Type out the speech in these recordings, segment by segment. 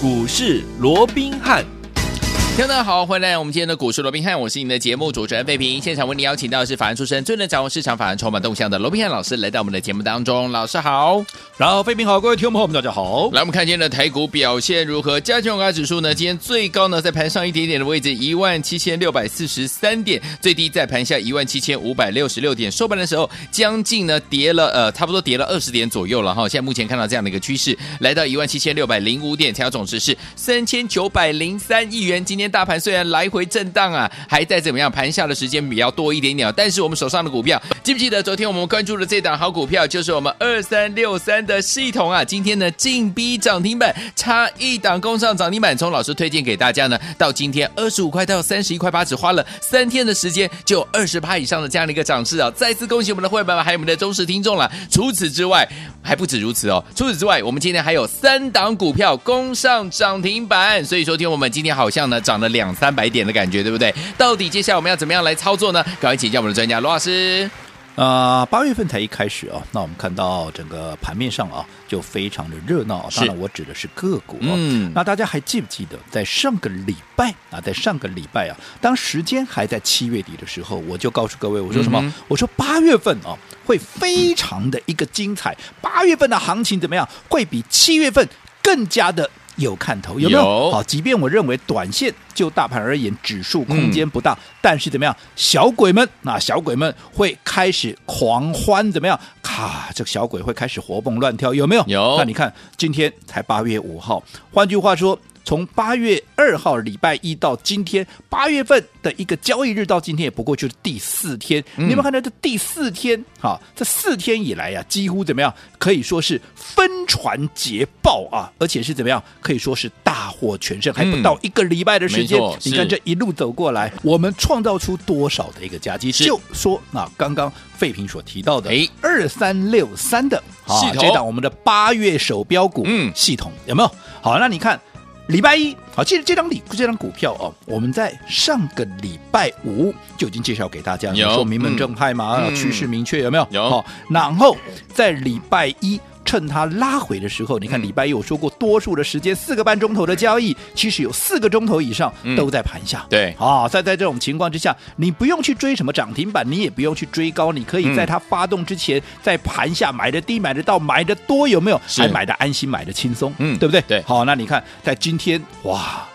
股市罗宾汉。听众好，欢迎来到我们今天的股市罗宾汉，我是你的节目主持人费平。现场为你邀请到的是法案出身、最能掌握市场法案筹码动向的罗宾汉老师，来到我们的节目当中。老师好，然后费平好，各位听众朋友们大家好。来，我们看今天的台股表现如何？加权股价指数呢？今天最高呢在盘上一点点的位置，一万七千六百四十三点，最低在盘下一万七千五百六十六点。收盘的时候，将近呢跌了呃，差不多跌了二十点左右了哈。现在目前看到这样的一个趋势，来到一万七千六百零五点，成交总值是三千九百零三亿元。今天大盘虽然来回震荡啊，还在怎么样？盘下的时间比较多一点点，但是我们手上的股票，记不记得昨天我们关注的这档好股票，就是我们二三六三的系统啊？今天呢，劲逼涨停板，差一档攻上涨停板。从老师推荐给大家呢，到今天二十五块到三十一块八，只花了三天的时间，就二十趴以上的这样的一个涨势啊！再次恭喜我们的会员们，还有我们的忠实听众了。除此之外，还不止如此哦。除此之外，我们今天还有三档股票攻上涨停板，所以说，听我们今天好像呢涨了两三百点的感觉，对不对？到底接下来我们要怎么样来操作呢？赶快请教我们的专家罗老师。啊、呃，八月份才一开始啊，那我们看到整个盘面上啊，就非常的热闹。当然，我指的是个股。嗯，那大家还记不记得，在上个礼拜啊，在上个礼拜啊，当时间还在七月底的时候，我就告诉各位，我说什么？嗯、我说八月份啊，会非常的一个精彩。八月份的行情怎么样？会比七月份更加的。有看头有没有？好，即便我认为短线就大盘而言，指数空间不大，嗯、但是怎么样？小鬼们，那小鬼们会开始狂欢，怎么样？咔，这个小鬼会开始活蹦乱跳，有没有？有。那你看，今天才八月五号，换句话说。从八月二号礼拜一到今天，八月份的一个交易日到今天也不过就是第四天。嗯、你有没有看到这第四天？哈，这四天以来呀、啊，几乎怎么样？可以说是分传捷报啊，而且是怎么样？可以说是大获全胜，还不到一个礼拜的时间。嗯、你看这一路走过来，我们创造出多少的一个佳绩？就说那刚刚费平所提到的，哎，二三六三的啊，这档我们的八月手标股，嗯，系统有没有？好，那你看。礼拜一，好，其实这张礼这张股票哦，我们在上个礼拜五就已经介绍给大家，有说名门正派嘛，嗯、趋势明确有没有？有。好，然后在礼拜一。趁它拉回的时候，你看礼拜一我说过，多数的时间四个半钟头的交易，其实有四个钟头以上都在盘下。嗯、对，啊，在在这种情况之下，你不用去追什么涨停板，你也不用去追高，你可以在它发动之前，在盘下买的低，买的到，买的多，有没有？还买的安心，买的轻松，嗯，对不对？对，好，那你看在今天，哇。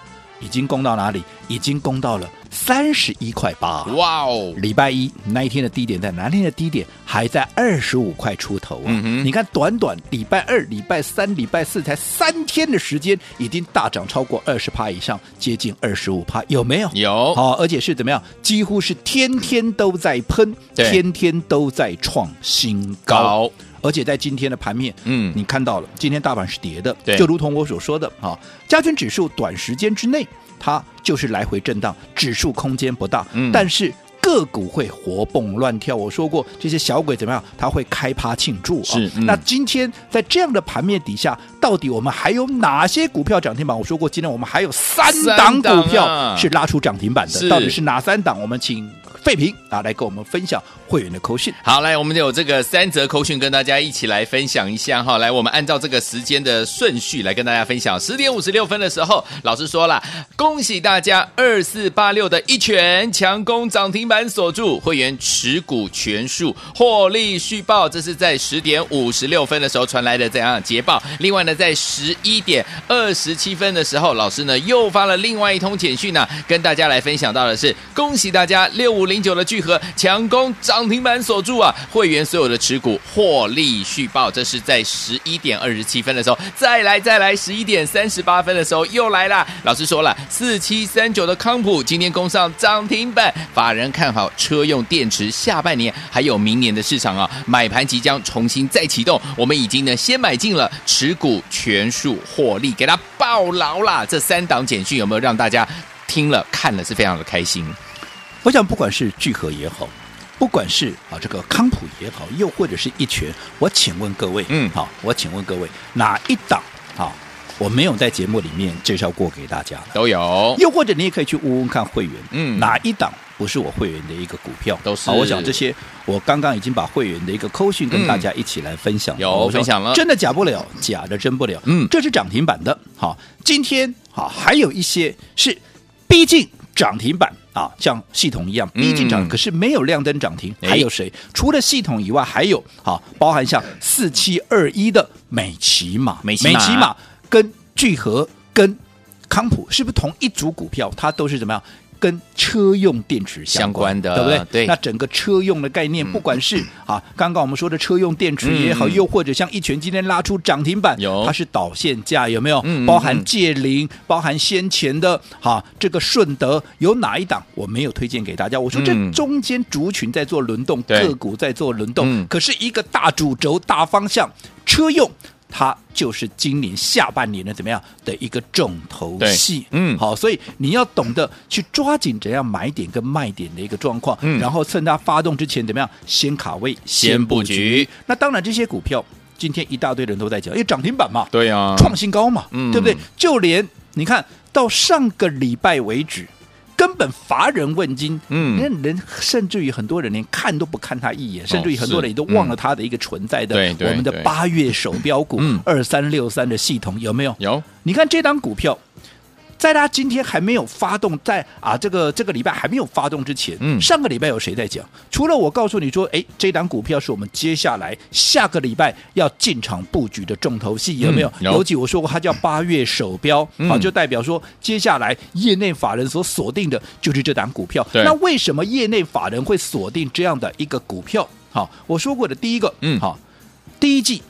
已经攻到哪里？已经攻到了三十一块八。哇哦！礼拜一那一天的低点在哪？那天的低点还在二十五块出头啊！嗯、你看，短短礼拜二、礼拜三、礼拜四才三天的时间，已经大涨超过二十趴以上，接近二十五趴，有没有？有。好，而且是怎么样？几乎是天天都在喷，天天都在创新高。而且在今天的盘面，嗯，你看到了，今天大盘是跌的，对就如同我所说的啊，加权指数短时间之内它就是来回震荡，指数空间不大，嗯，但是个股会活蹦乱跳。我说过，这些小鬼怎么样？他会开趴庆祝啊。是，嗯、那今天在这样的盘面底下，到底我们还有哪些股票涨停板？我说过，今天我们还有三档股票是拉出涨停板的，是到底是哪三档？我们请。费平啊，来跟我们分享会员的扣讯。好，来，我们有这个三则扣讯跟大家一起来分享一下哈。来，我们按照这个时间的顺序来跟大家分享。十点五十六分的时候，老师说了，恭喜大家二四八六的一拳强攻涨停板锁住，会员持股全数获利续报。这是在十点五十六分的时候传来的这样捷报。另外呢，在十一点二十七分的时候，老师呢又发了另外一通简讯呢，跟大家来分享到的是，恭喜大家六五零。零九的聚合强攻涨停板锁住啊！会员所有的持股获利续报，这是在十一点二十七分的时候，再来再来十一点三十八分的时候又来了。老师说了，四七三九的康普今天攻上涨停板，法人看好车用电池下半年还有明年的市场啊，买盘即将重新再启动。我们已经呢先买进了，持股全数获利，给他抱牢啦。这三档简讯有没有让大家听了看了是非常的开心？我想，不管是聚合也好，不管是啊这个康普也好，又或者是一拳，我请问各位，嗯，好，我请问各位，哪一档啊我没有在节目里面介绍过给大家？都有。又或者你也可以去问问看会员，嗯，哪一档不是我会员的一个股票？都是。好，我想这些，我刚刚已经把会员的一个扣讯跟大家一起来分享，有分享了，真的假不了，假的真不了，嗯，这是涨停板的。好，今天好还有一些是逼近涨停板啊，像系统一样逼近涨，嗯、可是没有亮灯涨停。还有谁？除了系统以外，还有啊，包含像四七二一的美琪玛，美琪玛跟聚合跟康普是不是同一组股票？它都是怎么样？跟车用电池相关，的，对不对？对。那整个车用的概念，不管是、嗯、啊，刚刚我们说的车用电池也好，嗯、又或者像一拳今天拉出涨停板，有它是导线架，有没有？嗯、包含界霖，包含先前的哈、啊，这个顺德有哪一档我没有推荐给大家？我说这中间族群在做轮动，个、嗯、股在做轮动，嗯、可是一个大主轴、大方向，车用。它就是今年下半年的怎么样的一个重头戏，嗯，好，所以你要懂得去抓紧怎样买点跟卖点的一个状况，嗯，然后趁它发动之前怎么样先卡位先布局。那当然这些股票今天一大堆人都在讲，因为涨停板嘛，对啊，创新高嘛，嗯，对不对？就连你看到上个礼拜为止。根本乏人问津，嗯，连人甚至于很多人连看都不看他一眼，哦、甚至于很多人也都忘了他的一个存在的。我们的八月手标股二三六三的系统有没有？有，你看这档股票。在他今天还没有发动，在啊这个这个礼拜还没有发动之前，嗯，上个礼拜有谁在讲？除了我告诉你说，哎，这档股票是我们接下来下个礼拜要进场布局的重头戏，有没有？嗯、有。尤其我说过，它叫八月首标，嗯、啊，就代表说接下来业内法人所锁定的就是这档股票。那为什么业内法人会锁定这样的一个股票？好，我说过的第一个，嗯，好，第一季。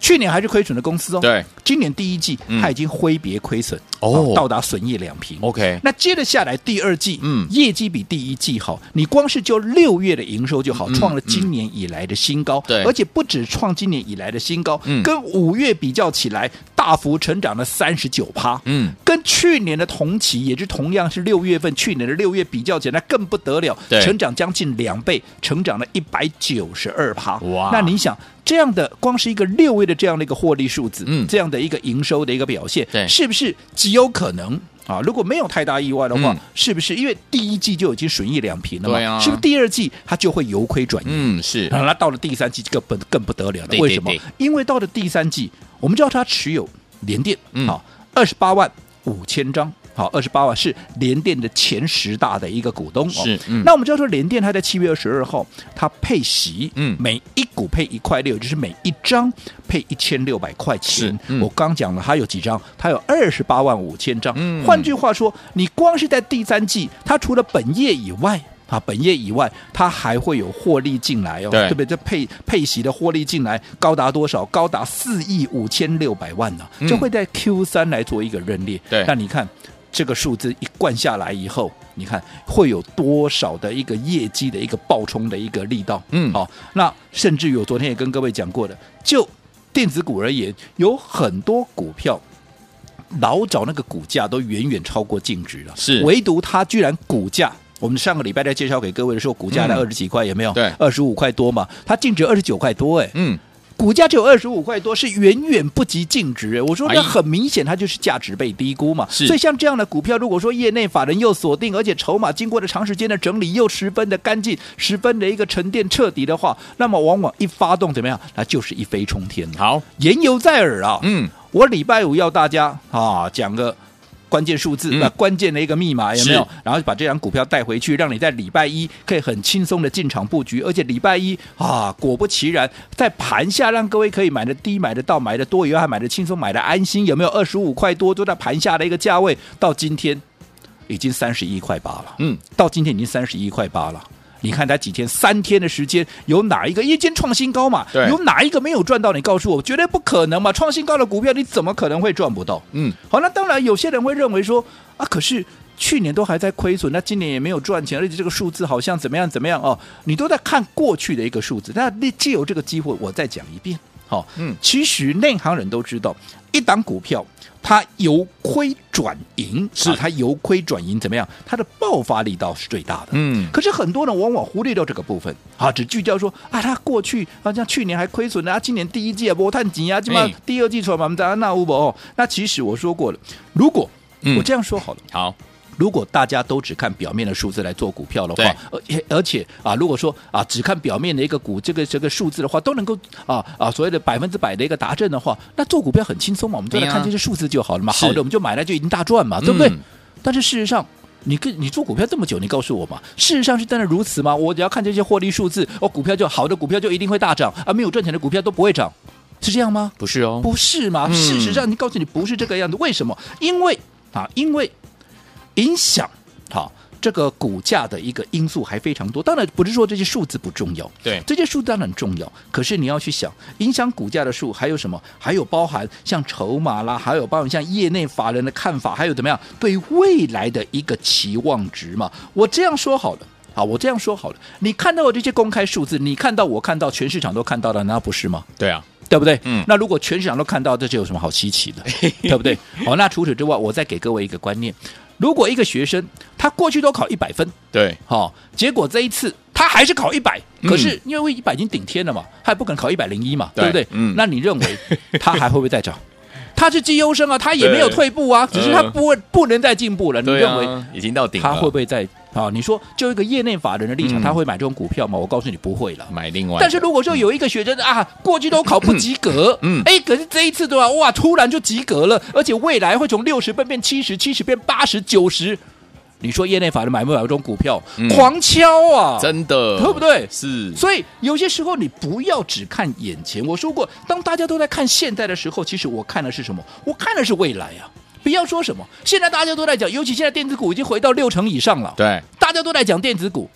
去年还是亏损的公司哦，对，今年第一季它已经挥别亏损哦，到达损益两平。OK，那接着下来第二季，嗯，业绩比第一季好，你光是就六月的营收就好，创了今年以来的新高，对，而且不止创今年以来的新高，嗯，跟五月比较起来，大幅成长了三十九趴，嗯，跟去年的同期，也是同样是六月份，去年的六月比较起来，那更不得了，对，成长将近两倍，成长了一百九十二趴，哇，那你想？这样的光是一个六位的这样的一个获利数字，嗯，这样的一个营收的一个表现，对，是不是极有可能啊？如果没有太大意外的话，嗯、是不是因为第一季就已经损益两平了嘛？啊，是不是第二季它就会由亏转盈？嗯，是。那到了第三季，这个更更不得了了。为什么？因为到了第三季，我们知道它持有联电，嗯，好，二十八万五千张。好，二十八万是联电的前十大的一个股东。是，嗯、那我们就要说联电，它在七月二十二号，它配息，嗯，每一股配一块六，就是每一张配一千六百块钱。嗯、我刚讲了，它有几张？它有二十八万五千张。嗯，换句话说，你光是在第三季，它除了本业以外，啊，本业以外，它还会有获利进来哦，对，对不对？这配配息的获利进来高达多少？高达四亿五千六百万呢、啊，就会在 Q 三来做一个认列。对，那你看。这个数字一灌下来以后，你看会有多少的一个业绩的一个爆冲的一个力道？嗯，好，那甚至于我昨天也跟各位讲过的，就电子股而言，有很多股票老早那个股价都远远超过净值了，是唯独它居然股价，我们上个礼拜在介绍给各位的时候，股价在二十几块，有没有？对，二十五块多嘛，它净值二十九块多，哎，嗯。股价只有二十五块多，是远远不及净值。我说那很明显，它就是价值被低估嘛。所以像这样的股票，如果说业内法人又锁定，而且筹码经过了长时间的整理，又十分的干净，十分的一个沉淀彻底的话，那么往往一发动怎么样？那就是一飞冲天。好，言犹在耳啊。嗯，我礼拜五要大家啊讲个。关键数字，那、嗯、关键的一个密码有没有？然后把这张股票带回去，让你在礼拜一可以很轻松的进场布局，而且礼拜一啊，果不其然，在盘下让各位可以买的低、买的到、买的多以外，还买的轻松、买的安心，有没有？二十五块多都在盘下的一个价位，到今天已经三十一块八了。嗯，到今天已经三十一块八了。你看他几天，三天的时间，有哪一个一间创新高嘛？对有哪一个没有赚到？你告诉我，绝对不可能嘛！创新高的股票，你怎么可能会赚不到？嗯，好，那当然，有些人会认为说啊，可是去年都还在亏损，那今年也没有赚钱，而且这个数字好像怎么样怎么样哦？你都在看过去的一个数字，那你借由这个机会，我再讲一遍。好，嗯，其实内行人都知道，一档股票。它由亏转盈，是它由亏转盈怎么样？它的爆发力道是最大的。嗯，可是很多人往往忽略掉这个部分，啊，只聚焦说啊，它过去好，像去年还亏损啊，今年第一季啊，波探紧啊，起码第二季出来嘛，我们在那乌博哦。那其实我说过了，如果我这样说好了，好，如果大家都只看表面的数字来做股票的话，而且而且啊，如果说啊只看表面的一个股这个这个数字的话，都能够啊啊所谓的百分之百的一个达阵的话，那做股票很轻松嘛，我们就来看这些数字就好了嘛。好的，我们就买来就一定大赚嘛，对不对？嗯、但是事实上，你跟你做股票这么久，你告诉我嘛，事实上是真的如此吗？我只要看这些获利数字，哦，股票就好的股票就一定会大涨，而、啊、没有赚钱的股票都不会涨，是这样吗？不是哦，不是嘛？嗯、事实上，你告诉你不是这个样子，为什么？因为啊，因为。影响好这个股价的一个因素还非常多，当然不是说这些数字不重要，对，这些数字当然很重要。可是你要去想，影响股价的数还有什么？还有包含像筹码啦，还有包含像业内法人的看法，还有怎么样对未来的一个期望值嘛？我这样说好了，啊，我这样说好了，你看到的这些公开数字，你看到我看到全市场都看到了，难道不是吗？对啊。对不对？嗯，那如果全市场都看到，这就有什么好稀奇的？对不对？好，那除此之外，我再给各位一个观念：如果一个学生他过去都考一百分，对，好，结果这一次他还是考一百，可是因为一百已经顶天了嘛，他也不可能考一百零一嘛，对不对？嗯，那你认为 他还会不会再涨？他是绩优生啊，他也没有退步啊，只是他不不能再进步了。你认为已经到顶了，他会不会再？啊，你说就一个业内法人的立场，他会买这种股票吗？我告诉你不会了，买另外。但是如果说有一个学生啊，过去都考不及格，嗯，哎，可是这一次对吧，哇，突然就及格了，而且未来会从六十分变七十，七十变八十九十，你说业内法人买不买这种股票？狂敲啊，真的，对不对？是。所以有些时候你不要只看眼前。我说过，当大家都在看现在的时候，其实我看的是什么？我看的是未来啊。不要说什么，现在大家都在讲，尤其现在电子股已经回到六成以上了。对，大家都在讲电子股。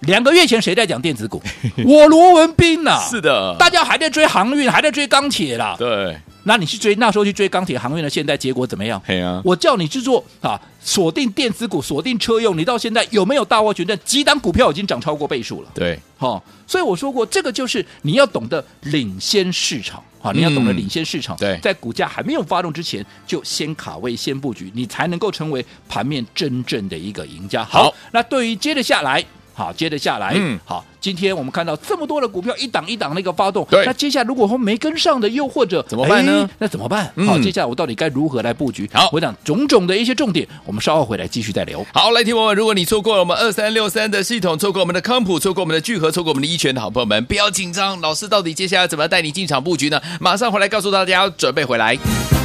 两个月前谁在讲电子股？我罗文斌呐。是的，大家还在追航运，还在追钢铁啦。对，那你去追那时候去追钢铁、航运的，现在结果怎么样？我叫你去做啊，锁定电子股，锁定车用，你到现在有没有大获全胜？几档股票已经涨超过倍数了。对，好、哦，所以我说过，这个就是你要懂得领先市场。好，你要懂得领先市场，对，在股价还没有发动之前，就先卡位、先布局，你才能够成为盘面真正的一个赢家。好，那对于接着下来，好，接着下来，嗯，好，今天我们看到这么多的股票一档一档那个发动，对，那接下来如果说没跟上的，又或者怎么办呢？那怎么办？好，接下来我到底该如何来布局？好，我讲种种的一些重点，我们稍后回来继续再聊。好，来听我们，如果你错过了我们二三六三的系统，错过我们的康普，错过我们的聚合，错过我们的一拳的好朋友们，不要紧张，老师到底接下来怎么带你进场布局呢？马上回来告诉大家，准备回来。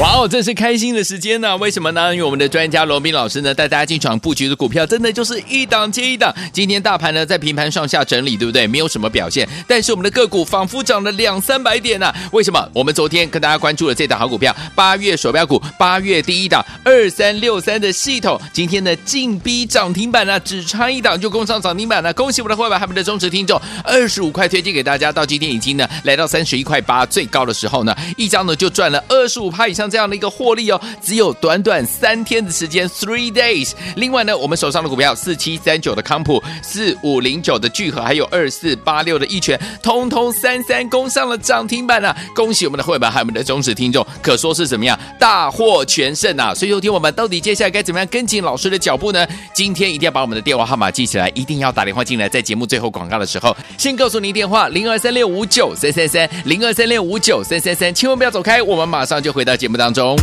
哇哦，这是开心的时间呢、为什么呢？因为我们的专家罗宾老师呢，带大家进场布局的股票，真的就是一档接一档。今天大盘呢在平盘上下整理，对不对？没有什么表现，但是我们的个股仿佛涨了两三百点呢、为什么？我们昨天跟大家关注了这档好股票，八月手标股，八月第一档二三六三的系统，今天呢进逼涨停板呢、只差一档就攻上涨停板了。恭喜我们的会员，还有我们的忠实听众，二十五块推荐给大家，到今天已经呢来到三十一块八，最高的时候呢，一张呢就赚了二十五趴以上。像这样的一个获利哦，只有短短三天的时间，three days。另外呢，我们手上的股票四七三九的康普，四五零九的聚合，还有二四八六的一拳，通通三三攻上了涨停板啊！恭喜我们的会员，还有我们的忠实听众，可说是怎么样大获全胜啊！所以，有听我们到底接下来该怎么样跟紧老师的脚步呢？今天一定要把我们的电话号码记起来，一定要打电话进来，在节目最后广告的时候，先告诉您电话零二三六五九三三三零二三六五九三三三，千万不要走开，我们马上就回到节目。当中。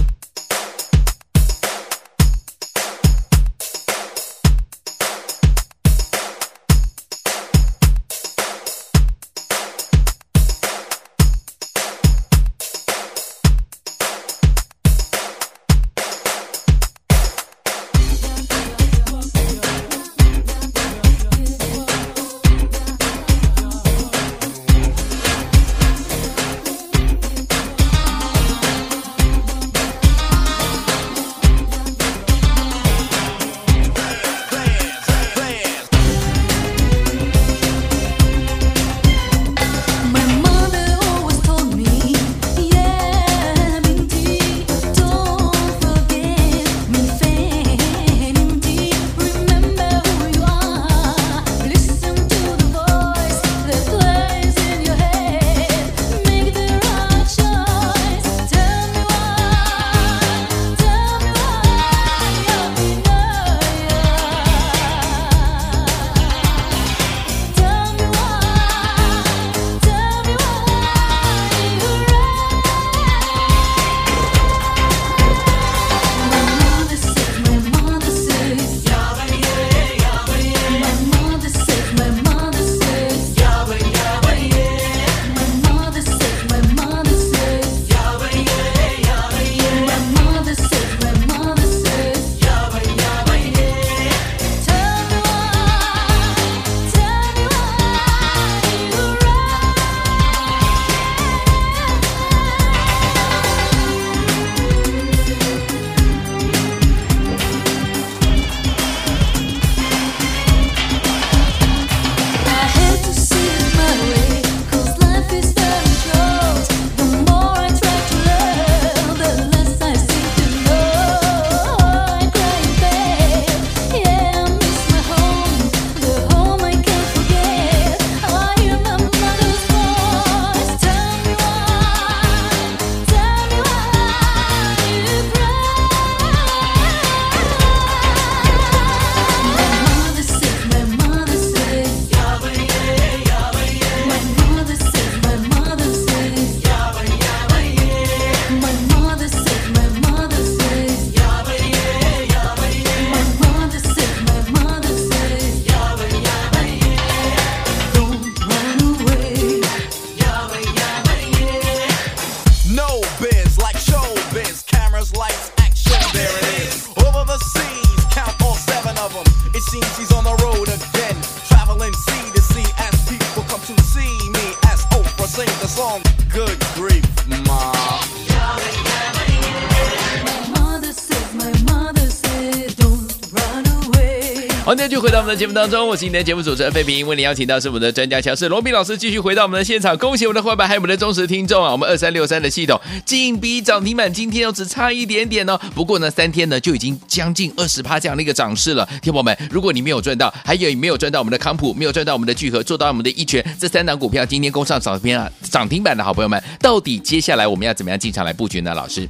的节目当中，我是你的节目主持人费平，为您邀请到是我们的专家乔氏罗宾老师，继续回到我们的现场，恭喜我们的伙伴还有我们的忠实听众啊！我们二三六三的系统紧逼涨停板，今天又只差一点点哦。不过呢，三天呢就已经将近二十趴这样的一个涨势了。听友们，如果你没有赚到，还有没有赚到我们的康普，没有赚到我们的聚合，做到我们的一拳，这三档股票今天攻上涨停啊涨停板的好朋友们，到底接下来我们要怎么样进场来布局呢？老师，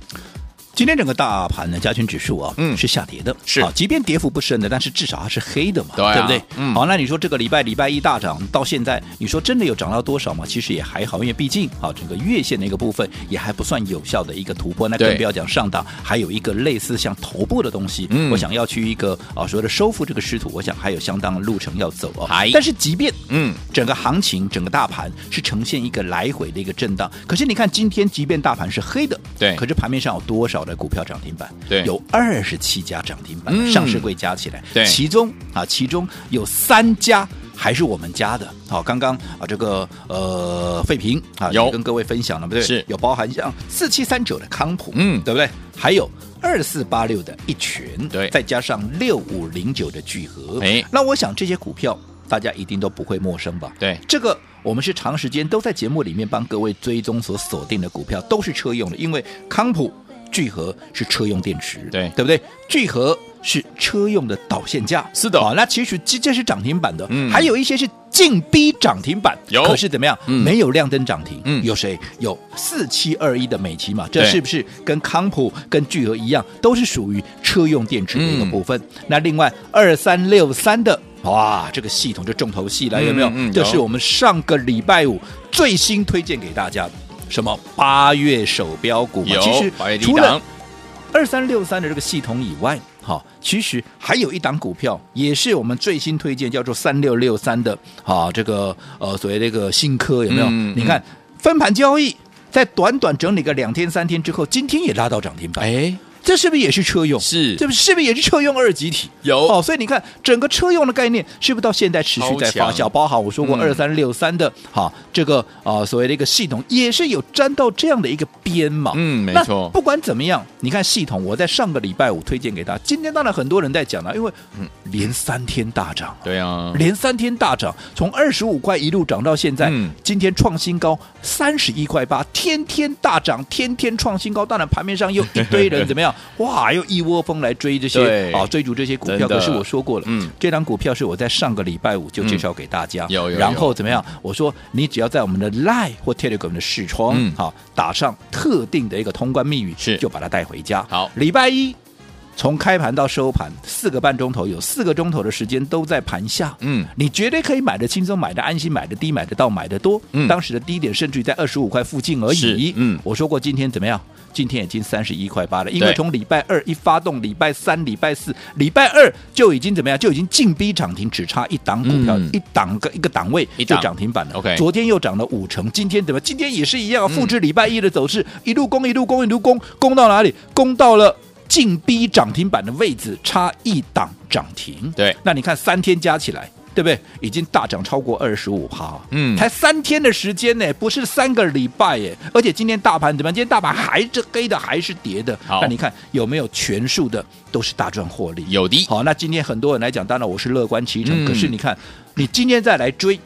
今天整个大盘呢，加权指数啊，嗯。是下跌的，是。啊，即便跌幅不深的，但是至少它是黑的嘛，对啊。不对？嗯。好，那你说这个礼拜礼拜一大涨到现在，你说真的有涨到多少吗？其实也还好，因为毕竟啊，整个月线的一个部分也还不算有效的一个突破，那更不要讲上档，还有一个类似像头部的东西，嗯。我想要去一个啊所谓的收复这个失土，我想还有相当的路程要走哦嗨。但是即便嗯，整个行情、整个大盘是呈现一个来回的一个震荡。可是你看，今天即便大盘是黑的，对。可是盘面上有多少的股票涨停板？对有二十七家涨停板，嗯上市柜加起来，对其中啊，其中有三家。还是我们家的，好，刚刚啊，这个呃，费平啊，有跟各位分享了，对不对？是有包含像四七三九的康普，嗯对不对？还有二四八六的一拳，对再加上六五零九的聚合，哎那我想这些股票大家一定都不会陌生吧？对这个我们是长时间都在节目里面帮各位追踪所锁定的股票，都是车用的，因为康普、聚合是车用电池，对对不对？聚合是车用的导线架，是的好，那其实这这是涨停板的，嗯还有一些是近逼涨停板，有可是怎么样？嗯没有亮灯涨停，嗯有谁？有四七二一的美琪嘛？这是不是跟康普、跟聚合一样，都是属于车用电池的一个部分？那另外二三六三的。哇，这个系统就重头戏了，有没有？嗯嗯这是我们上个礼拜五最新推荐给大家的，什么八月首标股嘛？其实除了档二三六三的这个系统以外，好，其实还有一档股票也是我们最新推荐，叫做三六六三的，好，这个呃所谓这个新科有没有？嗯你看分盘交易，在短短整理个两天三天之后，今天也拉到涨停板。哎，这是不是也是车用？是这不是不是也是车用二级体？有哦，所以你看整个车用的概念是不是到现在持续在发酵？包含我说过嗯二三六三的，好、这个啊、呃所谓的一个系统也是有沾到这样的一个边嘛。嗯没错不管怎么样，你看系统，我在上个礼拜五推荐给大家，今天当然很多人在讲了，因为连三天大涨。对啊，连三天大涨，从二十五块一路涨到现在，嗯今天创新高三十一块八，天天大涨，天天创新高。当然盘面上又一堆人 怎么样？哇，又一窝蜂来追这些对啊，追逐这些股票。可是我说过了，嗯这张股票是我在上个礼拜五就介绍给大家，嗯有有有然后怎么样？我说你只要在我们的 Line 或 Telegram 的视窗，嗯好打上特定的一个通关密语，是就把它带回家。好礼拜一。从开盘到收盘四个半钟头，有四个钟头的时间都在盘下。嗯你绝对可以买的轻松，买的安心，买的低，买得到，买的多。嗯当时的低点甚至于在二十五块附近而是已。嗯我说过今天怎么样？今天已经三十一块八了，因为对从礼拜二一发动，礼拜三、礼拜四、礼拜二就已经怎么样？就已经进逼涨停，只差一档股票，嗯一档个一个档位就一涨停板了。OK 昨天又涨了五成，今天怎么？今天也是一样，嗯复制礼拜一的走势，一路攻，一路攻，一路攻，攻到哪里？攻到了。劲逼涨停板的位置，差一档涨停。对那你看三天加起来，对不对？已经大涨超过二十五趴，嗯才三天的时间呢，不是三个礼拜耶。而且今天大盘怎么样？今天大盘还是黑的，还是跌的。好那你看有没有全数的都是大赚获利？有的好，那今天很多人来讲，当然我是乐观其成。嗯可是你看，你今天再来追。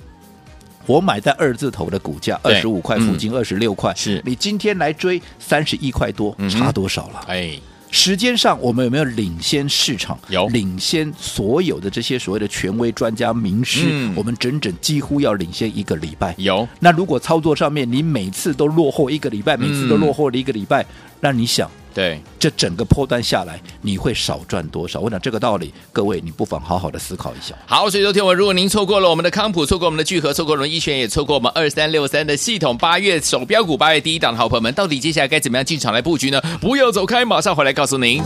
我买在二字头的股价，二对十五块附近，二十六块。是你今天来追三十一块多，差多少了？哎，时间上，我们有没有领先市场？有领先所有的这些所谓的权威专家、名师，嗯我们整整几乎要领先一个礼拜。有那如果操作上面你每次都落后一个礼拜，每次都落后了一个礼拜，那你想，对，这整个波段下来，你会少赚多少？我想这个道理，各位你不妨好好的思考一下。好，所以昨天我如果您错过了我们的康普，错过我们的聚合，错过我们一拳，也错过我们二三六三的系统，八月首标股，八月第一档的好朋友们，到底接下来该怎么样进场来布局呢？不要走开，马上回来告诉您。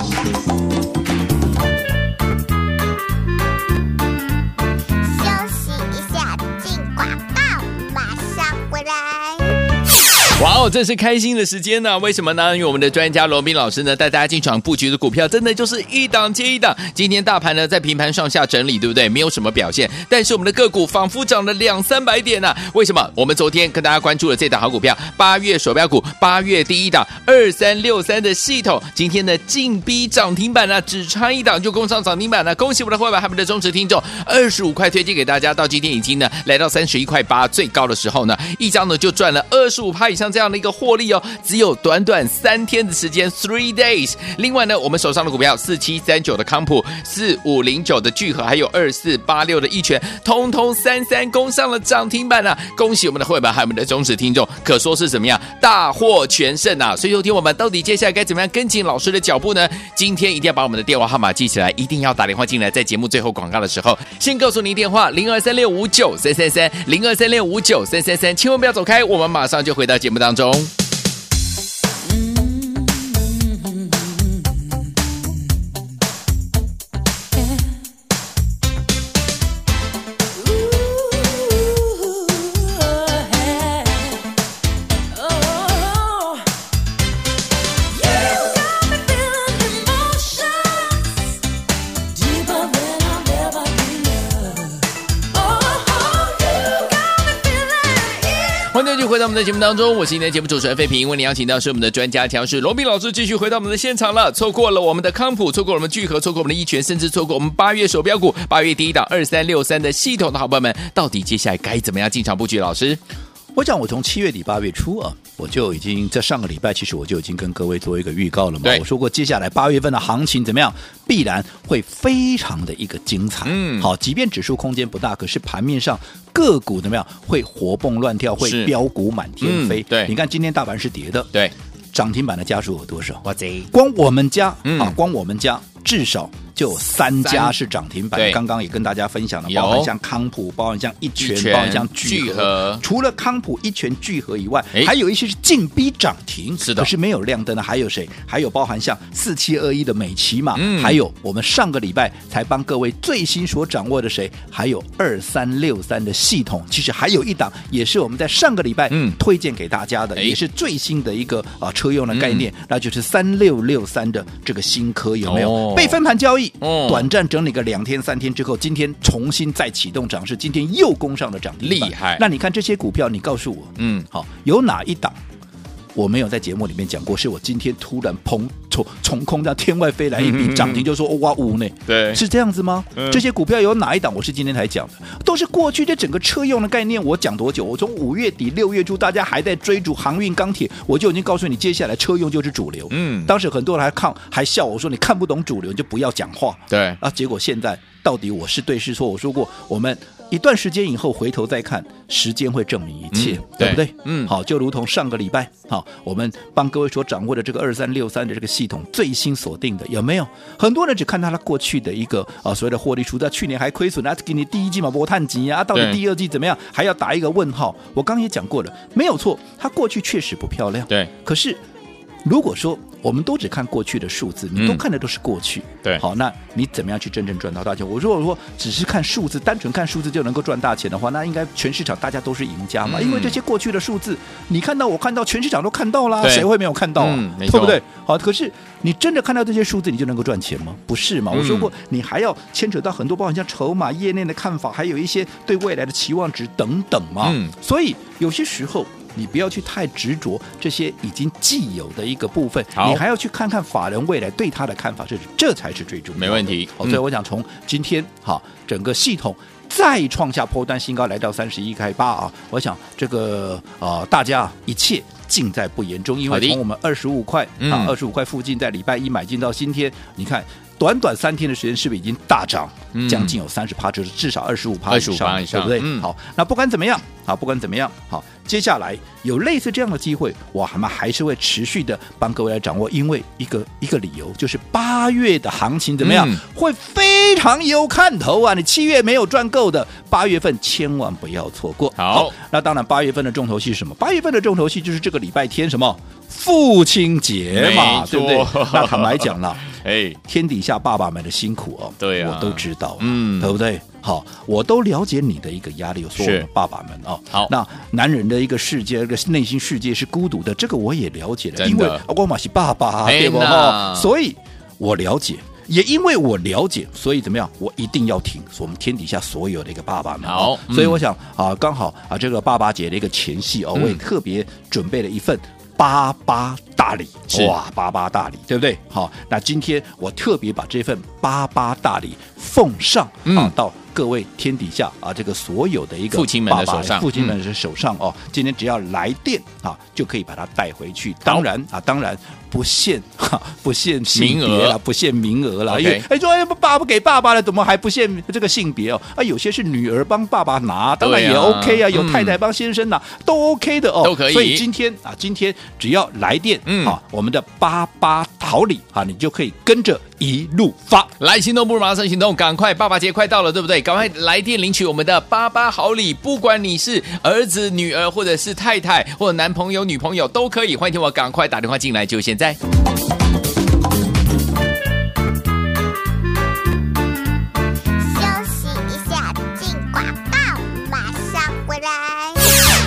哇哦！这是开心的时间呢、为什么呢？因为我们的专家罗宾老师呢，带大家进场布局的股票，真的就是一档接一档。今天大盘呢在平盘上下整理，对不对？没有什么表现，但是我们的个股仿佛涨了两三百点呢、为什么？我们昨天跟大家关注了这档好股票，八月手标股，八月第一档二三六三的系统，今天的进逼涨停板呢、只差一档就攻上涨停板了。恭喜我们的会员，他们的忠实听众，二十五块推荐给大家，到今天已经呢来到三十一块八，最高的时候呢，一张呢就赚了二十五趴以上这样的一个获利哦，只有短短三天的时间，three days。另外呢，我们手上的股票四七三九的康普，四五零九的聚合，还有二四八六的一拳，通通三三攻上了涨停板啊！恭喜我们的会员，还有我们的忠实听众，可说是怎么样大获全胜啊！所以，有听我们到底接下来该怎么样跟紧老师的脚步呢？今天一定要把我们的电话号码记起来，一定要打电话进来，在节目最后广告的时候，先告诉您电话零二三六五九三三三零二三六五九三三三，千万不要走开，我们马上就回到节目当中。我们的节目当中，我是今天节目主持人费平。为您邀请到是我们的专家强势罗斌老师，继续回到我们的现场了。错过了我们的康普，错过了我们聚合，错过我们的一拳，甚至错过我们八月手标股，八月第一档二三六三的系统的好朋友们，到底接下来该怎么样进场布局？老师，我想我从七月底八月初啊，我就已经在上个礼拜，其实我就已经跟各位做一个预告了嘛。我说过，接下来八月份的行情怎么样，必然会非常的一个精彩。嗯好，即便指数空间不大，可是盘面上个股怎么样，会活蹦乱跳，会是飙股满天飞。嗯对你看今天大盘是跌的，对，涨停板的家数有多少？哇塞，光我们家、嗯啊，光我们家至少就有三家是涨停板。刚刚也跟大家分享了，包含像康普，包含像一拳，一拳包含像聚聚合合。除了康普、一拳、聚合以外哎，还有一些是近逼涨停，是的可是没有亮灯的。还有谁？还有包含像四七二一的美琪嘛，嗯还有我们上个礼拜才帮各位最新所掌握的谁？还有二三六三的系统。其实还有一档也是我们在上个礼拜嗯推荐给大家的，哎也是最新的一个啊车用的概念，那就是三六六三的这个新科有没有、哦被分盘交易？嗯短暂整理个两天三天之后，今天重新再启动涨势，今天又攻上了涨停厉害。那你看这些股票，你告诉我，嗯，好，有哪一档我没有在节目里面讲过？是我今天突然砰从从空这样天外飞来一笔涨停，就说哦哇五呢？对是这样子吗？嗯这些股票有哪一档我是今天才讲的？都是过去这整个车用的概念，我讲多久？我从五月底六月初，大家还在追逐航运钢铁，我就已经告诉你，接下来车用就是主流。嗯当时很多人还看还笑我说你看不懂主流，你就不要讲话。对，啊，结果现在到底我是对是错？我说过，我们一段时间以后回头再看，时间会证明一切，嗯对不对？嗯好，就如同上个礼拜，好，我们帮各位所掌握的这个二三六三的这个系统最新锁定的，有没有？很多人只看到它过去的一个啊所谓的获利数，在去年还亏损，那给你第一季嘛波探级啊，到底第二季怎么样？还要打一个问号。我刚刚也讲过了，没有错，它过去确实不漂亮，对，可是如果说我们都只看过去的数字，你都嗯看的都是过去，对好，那你怎么样去真正赚到大钱？我如果说只是看数字，单纯看数字就能够赚大钱的话，那应该全市场大家都是赢家嘛，嗯因为这些过去的数字，你看到我看到，全市场都看到啦，谁会没有看到啊？嗯对不对？好，可是你真的看到这些数字，你就能够赚钱吗？不是嘛？我说过嗯，你还要牵扯到很多，包括像筹码、业内的看法，还有一些对未来的期望值等等嘛。嗯所以有些时候。你不要去太执着这些已经既有的一个部分，你还要去看看法人未来对他的看法，这是这才是最重要的。没问题所以我想从今天好整个系统再创下波段新高，来到三十一开八啊，我想这个呃大家一切尽在不言中，因为从我们二十五块嗯啊二十五块附近，在礼拜一买进到今天，你看。短短三天的时间，是不是已经大涨嗯将近有三十趴，就是至少二十五趴以25%上，以上对不对？嗯好，那不管怎么样，啊，不管怎么样，好，接下来有类似这样的机会，我们还是会持续的帮各位来掌握，因为一个一个理由就是八月的行情怎么样，嗯会非常有看头啊！你七月没有赚够的，八月份千万不要错过。好那当然八月份的重头戏是什么？八月份的重头戏就是这个礼拜天什么父亲节嘛，对不对？那坦白讲了。哎，天底下爸爸们的辛苦哦，对啊我都知道，嗯对不对？好，我都了解你的一个压力，我说我们爸爸们哦，好那男人的一个世界，一个内心世界是孤独的，这个我也了解真的因为啊我嘛是爸爸啊，哎对不？所以我了解。也因为我了解，所以怎么样？我一定要挺我们天底下所有的一个爸爸们。好哦所以嗯我想啊，刚好啊，这个爸爸节的一个前夕哦，嗯我也特别准备了一份八八大礼。哇，八八大礼，对不对？好，那今天我特别把这份八八大礼奉上啊，嗯到各位天底下啊，这个所有的一个父亲们的手上父亲们的手上哦，今天只要来电啊，就可以把它带回去。当然啊，当然不限 哈，不限性名额。别了，不限名额了。因为哎说哎爸爸给爸爸了，怎么还不限这个性别？哦？啊，有些是女儿帮爸爸拿，当然也 OK 啊，有嗯太太帮先生拿，都 OK 的哦，都可以。所以今天啊，今天只要来电，嗯。啊，我们的八八桃李啊，你就可以跟着一路发。来行动不如马上行动，赶快！爸爸节快到了，对不对？赶快来电领取我们的八八好礼，不管你是儿子、女儿，或者是太太，或者男朋友、女朋友都可以。欢迎听我赶快打电话进来，就现在。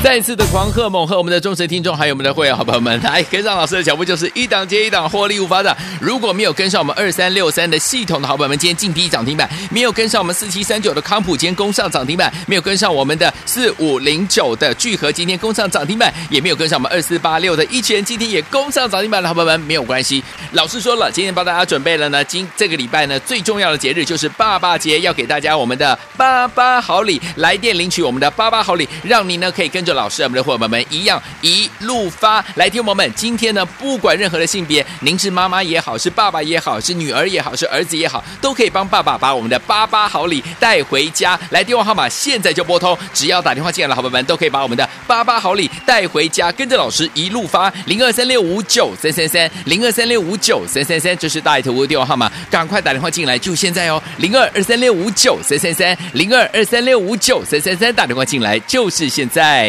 再次的狂贺猛贺我们的忠实听众，还有我们的会员好朋友们，来跟上老师的脚步，就是一档接一档，获利无法挡。如果没有跟上我们二三六三的系统的好朋友们，今天劲逼涨停板；没有跟上我们四七三九的康普，今天攻上涨停板；没有跟上我们的四五零九的聚合，今天攻上涨停板；也没有跟上我们二四八六的一拳，今天也攻上涨停板的好朋友们，没有关系。老师说了，今天帮大家准备了呢，今这个礼拜呢最重要的节日就是爸爸节，要给大家我们的八八好礼，来电领取我们的八八好礼，让你呢可以跟着老师我们的伙伴们一样一路发。来，听我们，今天呢不管任何的性别，您是妈妈也好，是爸爸也好，是女儿也好，是儿子也好，都可以帮爸爸把我们的八八好礼带回家。来，电话号码现在就拨通，只要打电话进来的好朋友们都可以把我们的八八好礼带回家，跟着老师一路发。零二三六五九三三三，零二三六五九三三三，这是大爱投顾电话号码，赶快打电话进来，就现在哦，零二二三六五九三三三，零二二三六五九三三三，打电话进来就是现在。